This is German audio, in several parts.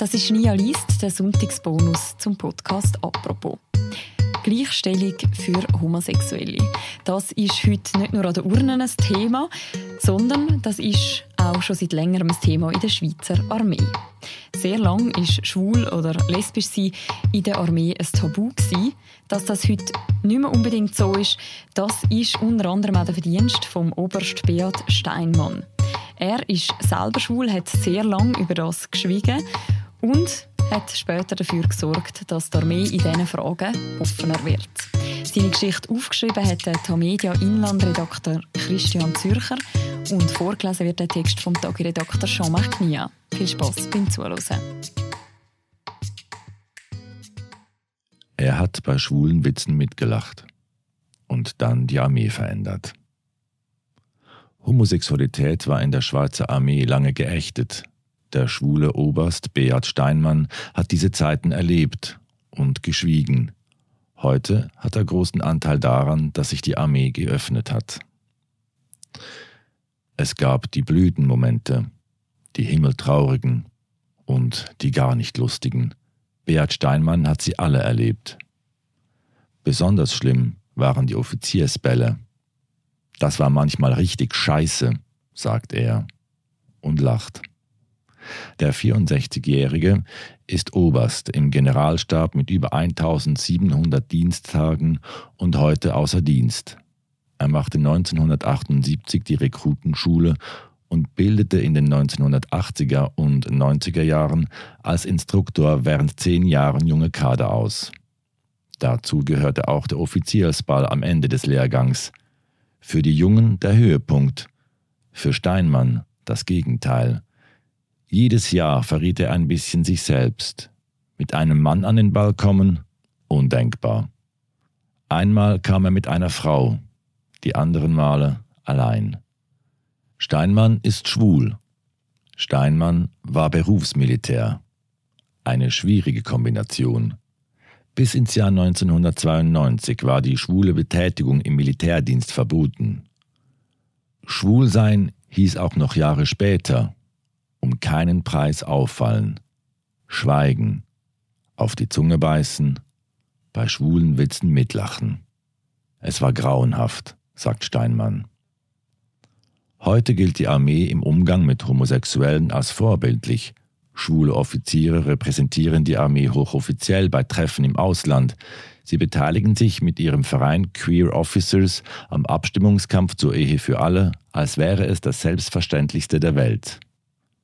Das ist Nia Liest, der Sonntagsbonus zum Podcast «Apropos». Gleichstellung für Homosexuelle. Das ist heute nicht nur an der Urne ein Thema, sondern das ist auch schon seit längerem ein Thema in der Schweizer Armee. Sehr lang ist schwul oder lesbisch sein in der Armee ein Tabu gewesen. Dass das heute nicht mehr unbedingt so ist, das ist unter anderem auch der Verdienst vom Oberst Beat Steinmann. Er ist selber schwul, hat sehr lange über das geschwiegen und hat später dafür gesorgt, dass die Armee in diesen Fragen offener wird. Seine Geschichte aufgeschrieben hat der Tamedia Inlandredakteur Christian Zürcher und vorgelesen wird der Text vom Tagiredakteur Jean-Marc Knia. Viel Spass beim Zuhören. Er hat bei schwulen Witzen mitgelacht und dann die Armee verändert. Homosexualität war in der Schweizer Armee lange geächtet, der schwule Oberst Beat Steinmann hat diese Zeiten erlebt und geschwiegen. Heute hat er großen Anteil daran, dass sich die Armee geöffnet hat. Es gab die Blütenmomente, die himmeltraurigen und die gar nicht lustigen. Beat Steinmann hat sie alle erlebt. Besonders schlimm waren die Offiziersbälle. Das war manchmal richtig scheiße, sagt er und lacht. Der 64-Jährige ist Oberst im Generalstab mit über 1700 Diensttagen und heute außer Dienst. Er machte 1978 die Rekrutenschule und bildete in den 1980er und 90er Jahren als Instruktor während zehn Jahren junge Kader aus. Dazu gehörte auch der Offiziersball am Ende des Lehrgangs. Für die Jungen der Höhepunkt, für Steinmann das Gegenteil. Jedes Jahr verriet er ein bisschen sich selbst. Mit einem Mann an den Ball kommen? Undenkbar. Einmal kam er mit einer Frau, die anderen Male allein. Steinmann ist schwul. Steinmann war Berufsmilitär. Eine schwierige Kombination. Bis ins Jahr 1992 war die schwule Betätigung im Militärdienst verboten. Schwulsein hieß auch noch Jahre später um keinen Preis auffallen, schweigen, auf die Zunge beißen, bei schwulen Witzen mitlachen. Es war grauenhaft, sagt Steinmann. Heute gilt die Armee im Umgang mit Homosexuellen als vorbildlich. Schwule Offiziere repräsentieren die Armee hochoffiziell bei Treffen im Ausland. Sie beteiligen sich mit ihrem Verein Queer Officers am Abstimmungskampf zur Ehe für alle, als wäre es das Selbstverständlichste der Welt.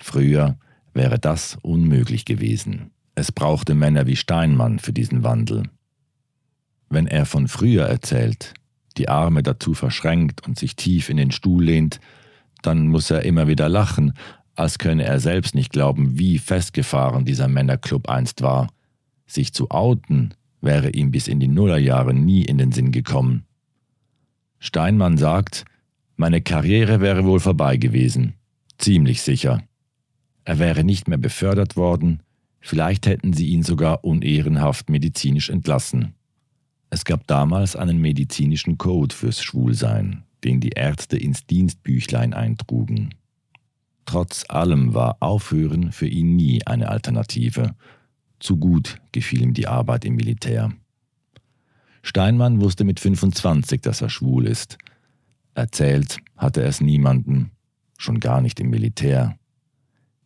Früher wäre das unmöglich gewesen. Es brauchte Männer wie Steinmann für diesen Wandel. Wenn er von früher erzählt, die Arme dazu verschränkt und sich tief in den Stuhl lehnt, dann muss er immer wieder lachen, als könne er selbst nicht glauben, wie festgefahren dieser Männerclub einst war. Sich zu outen wäre ihm bis in die Nullerjahre nie in den Sinn gekommen. Steinmann sagt, meine Karriere wäre wohl vorbei gewesen. Ziemlich sicher. Er wäre nicht mehr befördert worden, vielleicht hätten sie ihn sogar unehrenhaft medizinisch entlassen. Es gab damals einen medizinischen Code fürs Schwulsein, den die Ärzte ins Dienstbüchlein eintrugen. Trotz allem war Aufhören für ihn nie eine Alternative. Zu gut gefiel ihm die Arbeit im Militär. Steinmann wusste mit 25, dass er schwul ist. Erzählt hatte er es niemandem, schon gar nicht im Militär.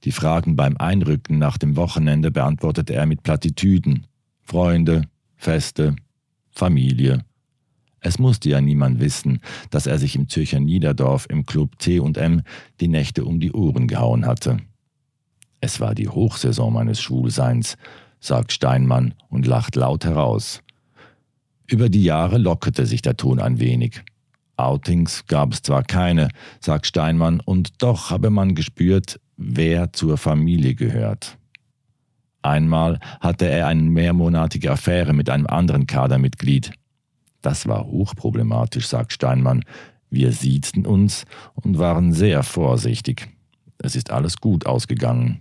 Die Fragen beim Einrücken nach dem Wochenende beantwortete er mit Plattitüden. Freunde, Feste, Familie. Es musste ja niemand wissen, dass er sich im Zürcher Niederdorf im Club T&M die Nächte um die Ohren gehauen hatte. Es war die Hochsaison meines Schwulseins, sagt Steinmann und lacht laut heraus. Über die Jahre lockerte sich der Ton ein wenig. Outings gab es zwar keine, sagt Steinmann, und doch habe man gespürt, wer zur Familie gehört. Einmal hatte er eine mehrmonatige Affäre mit einem anderen Kadermitglied. Das war hochproblematisch, sagt Steinmann. Wir siezten uns und waren sehr vorsichtig. Es ist alles gut ausgegangen.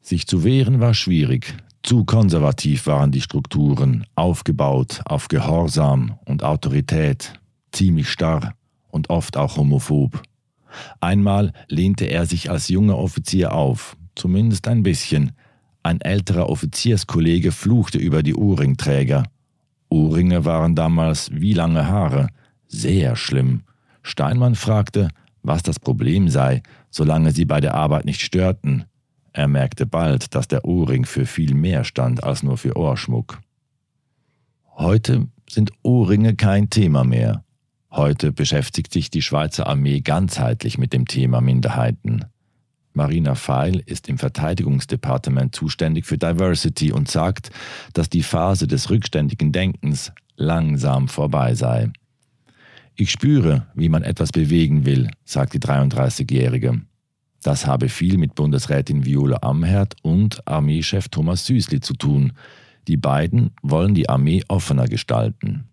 Sich zu wehren war schwierig. Zu konservativ waren die Strukturen, aufgebaut auf Gehorsam und Autorität, ziemlich starr und oft auch homophob. Einmal lehnte er sich als junger Offizier auf, zumindest ein bisschen, Ein älterer Offizierskollege fluchte über die Ohrringträger. Ohrringe waren damals wie lange Haare. Sehr schlimm. Steinmann fragte, was das Problem sei, solange sie bei der Arbeit nicht störten. Er merkte bald, dass der Ohrring für viel mehr stand als nur für Ohrschmuck. Heute sind Ohrringe kein Thema mehr. Heute beschäftigt sich die Schweizer Armee ganzheitlich mit dem Thema Minderheiten. Marina Feil ist im Verteidigungsdepartement zuständig für Diversity und sagt, dass die Phase des rückständigen Denkens langsam vorbei sei. Ich spüre, wie man etwas bewegen will, sagt die 33-Jährige. Das habe viel mit Bundesrätin Viola Amherd und Armeechef Thomas Süßli zu tun. Die beiden wollen die Armee offener gestalten.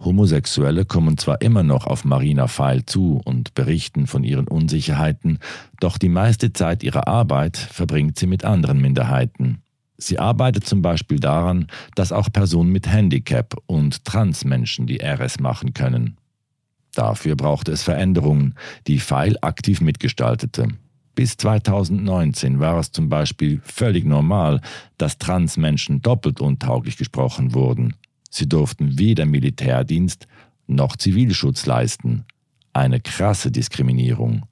Homosexuelle kommen zwar immer noch auf Marina Feil zu und berichten von ihren Unsicherheiten, doch die meiste Zeit ihrer Arbeit verbringt sie mit anderen Minderheiten. Sie arbeitet zum Beispiel daran, dass auch Personen mit Handicap und Transmenschen die RS machen können. Dafür brauchte es Veränderungen, die Feil aktiv mitgestaltete. Bis 2019 war es zum Beispiel völlig normal, dass Transmenschen doppelt untauglich gesprochen wurden. Sie durften weder Militärdienst noch Zivilschutz leisten. Eine krasse Diskriminierung.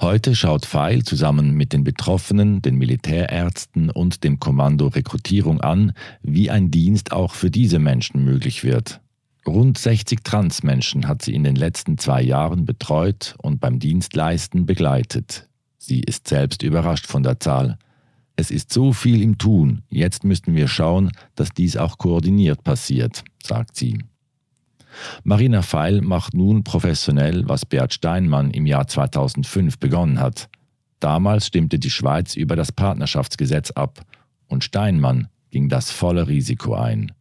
Heute schaut Feil zusammen mit den Betroffenen, den Militärärzten und dem Kommando Rekrutierung an, wie ein Dienst auch für diese Menschen möglich wird. Rund 60 Transmenschen hat sie in den letzten zwei Jahren betreut und beim Dienstleisten begleitet. Sie ist selbst überrascht von der Zahl. Es ist so viel im Tun, jetzt müssten wir schauen, dass dies auch koordiniert passiert, sagt sie. Marina Feil macht nun professionell, was Bert Steinmann im Jahr 2005 begonnen hat. Damals stimmte die Schweiz über das Partnerschaftsgesetz ab und Steinmann ging das volle Risiko ein.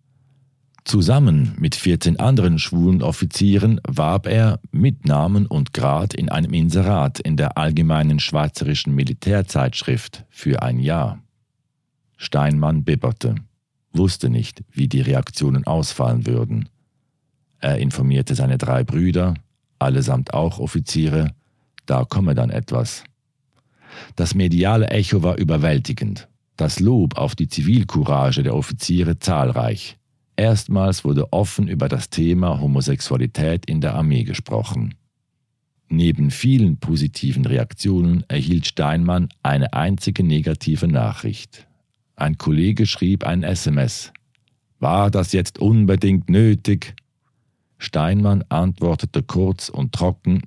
Zusammen mit 14 anderen schwulen Offizieren warb er mit Namen und Grad in einem Inserat in der Allgemeinen Schweizerischen Militärzeitschrift für ein Jahr. Steinmann bibberte, wusste nicht, wie die Reaktionen ausfallen würden. Er informierte seine drei Brüder, allesamt auch Offiziere, da komme dann etwas. Das mediale Echo war überwältigend, das Lob auf die Zivilcourage der Offiziere zahlreich. Erstmals wurde offen über das Thema Homosexualität in der Armee gesprochen. Neben vielen positiven Reaktionen erhielt Steinmann eine einzige negative Nachricht. Ein Kollege schrieb ein SMS. War das jetzt unbedingt nötig? Steinmann antwortete kurz und trocken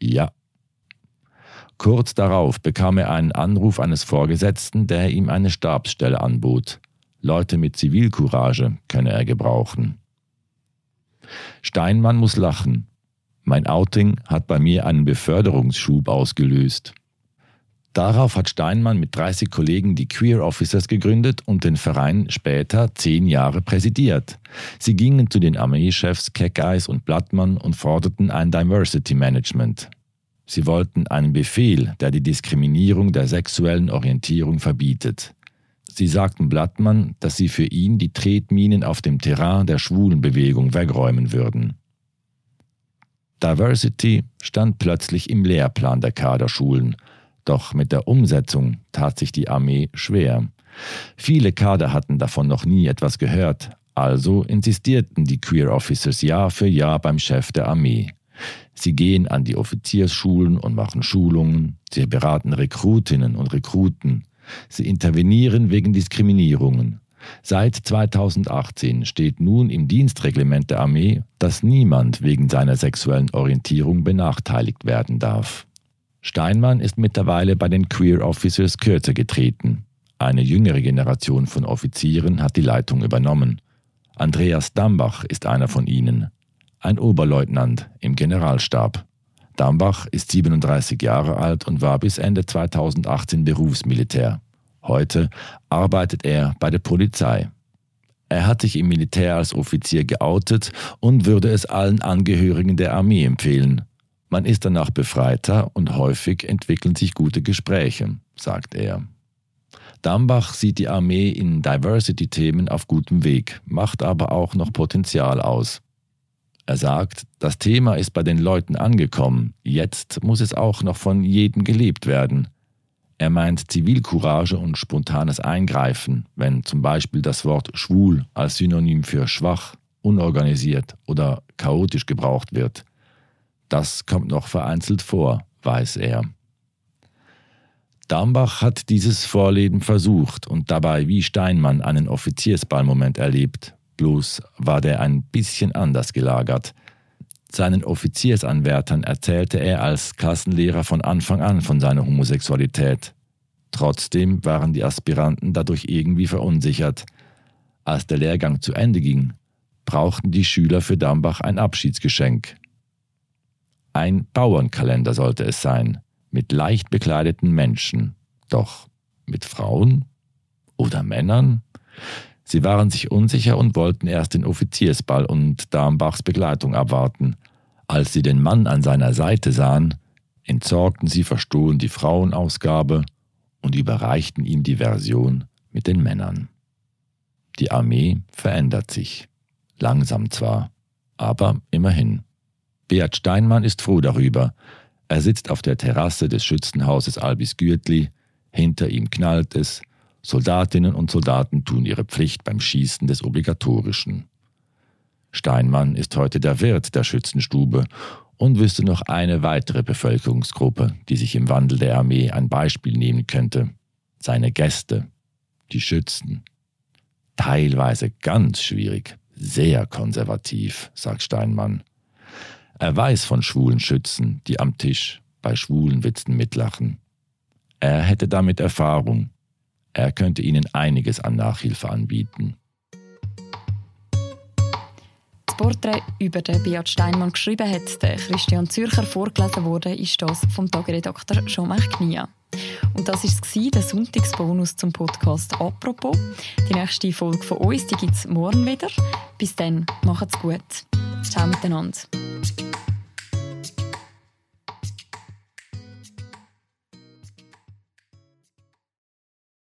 Ja. Kurz darauf bekam er einen Anruf eines Vorgesetzten, der ihm eine Stabsstelle anbot. Leute mit Zivilcourage könne er gebrauchen. Steinmann muss lachen. Mein Outing hat bei mir einen Beförderungsschub ausgelöst. Darauf hat Steinmann mit 30 Kollegen die Queer Officers gegründet und den Verein später zehn Jahre präsidiert. Sie gingen zu den Armeechefs Keckeis und Blattmann und forderten ein Diversity Management. Sie wollten einen Befehl, der die Diskriminierung der sexuellen Orientierung verbietet. Sie sagten Blattmann, dass sie für ihn die Tretminen auf dem Terrain der Schwulenbewegung wegräumen würden. Diversity stand plötzlich im Lehrplan der Kaderschulen, doch mit der Umsetzung tat sich die Armee schwer. Viele Kader hatten davon noch nie etwas gehört, also insistierten die Queer Officers Jahr für Jahr beim Chef der Armee. Sie gehen an die Offiziersschulen und machen Schulungen, sie beraten Rekrutinnen und Rekruten, Sie intervenieren wegen Diskriminierungen. Seit 2018 steht nun im Dienstreglement der Armee, dass niemand wegen seiner sexuellen Orientierung benachteiligt werden darf. Steinmann ist mittlerweile bei den Queer Officers kürzer getreten. Eine jüngere Generation von Offizieren hat die Leitung übernommen. Andreas Dambach ist einer von ihnen, ein Oberleutnant im Generalstab. Dambach ist 37 Jahre alt und war bis Ende 2018 Berufsmilitär. Heute arbeitet er bei der Polizei. Er hat sich im Militär als Offizier geoutet und würde es allen Angehörigen der Armee empfehlen. Man ist danach befreiter und häufig entwickeln sich gute Gespräche, sagt er. Dambach sieht die Armee in Diversity-Themen auf gutem Weg, macht aber auch noch Potenzial aus. Er sagt, das Thema ist bei den Leuten angekommen, jetzt muss es auch noch von jedem gelebt werden. Er meint Zivilcourage und spontanes Eingreifen, wenn zum Beispiel das Wort schwul als Synonym für schwach, unorganisiert oder chaotisch gebraucht wird. Das kommt noch vereinzelt vor, weiß er. Dambach hat dieses Vorleben versucht und dabei wie Steinmann einen Offiziersballmoment erlebt, bloß war der ein bisschen anders gelagert. Seinen Offiziersanwärtern erzählte er als Klassenlehrer von Anfang an von seiner Homosexualität. Trotzdem waren die Aspiranten dadurch irgendwie verunsichert. Als der Lehrgang zu Ende ging, brauchten die Schüler für Dambach ein Abschiedsgeschenk. Ein Bauernkalender sollte es sein, mit leicht bekleideten Menschen. Doch mit Frauen? Oder Männern? Sie waren sich unsicher und wollten erst den Offiziersball und Darmbachs Begleitung abwarten. Als sie den Mann an seiner Seite sahen, entsorgten sie verstohlen die Frauenausgabe und überreichten ihm die Version mit den Männern. Die Armee verändert sich. Langsam zwar, aber immerhin. Beat Steinmann ist froh darüber. Er sitzt auf der Terrasse des Schützenhauses Albis Gürtli, hinter ihm knallt es, Soldatinnen und Soldaten tun ihre Pflicht beim Schießen des Obligatorischen. Steinmann ist heute der Wirt der Schützenstube und wüsste noch eine weitere Bevölkerungsgruppe, die sich im Wandel der Armee ein Beispiel nehmen könnte. Seine Gäste, die Schützen. Teilweise ganz schwierig, sehr konservativ, sagt Steinmann. Er weiß von schwulen Schützen, die am Tisch bei schwulen Witzen mitlachen. Er hätte damit Erfahrung er könnte Ihnen einiges an Nachhilfe anbieten. Das Porträt über den Beat Steinmann geschrieben hat, der Christian Zürcher vorgelesen wurde, ist das vom Tageredakteur Jean-Marc Knia. Und das war der Sonntagsbonus zum Podcast «Apropos». Die nächste Folge von uns gibt es morgen wieder. Bis dann, macht's gut. Ciao miteinander.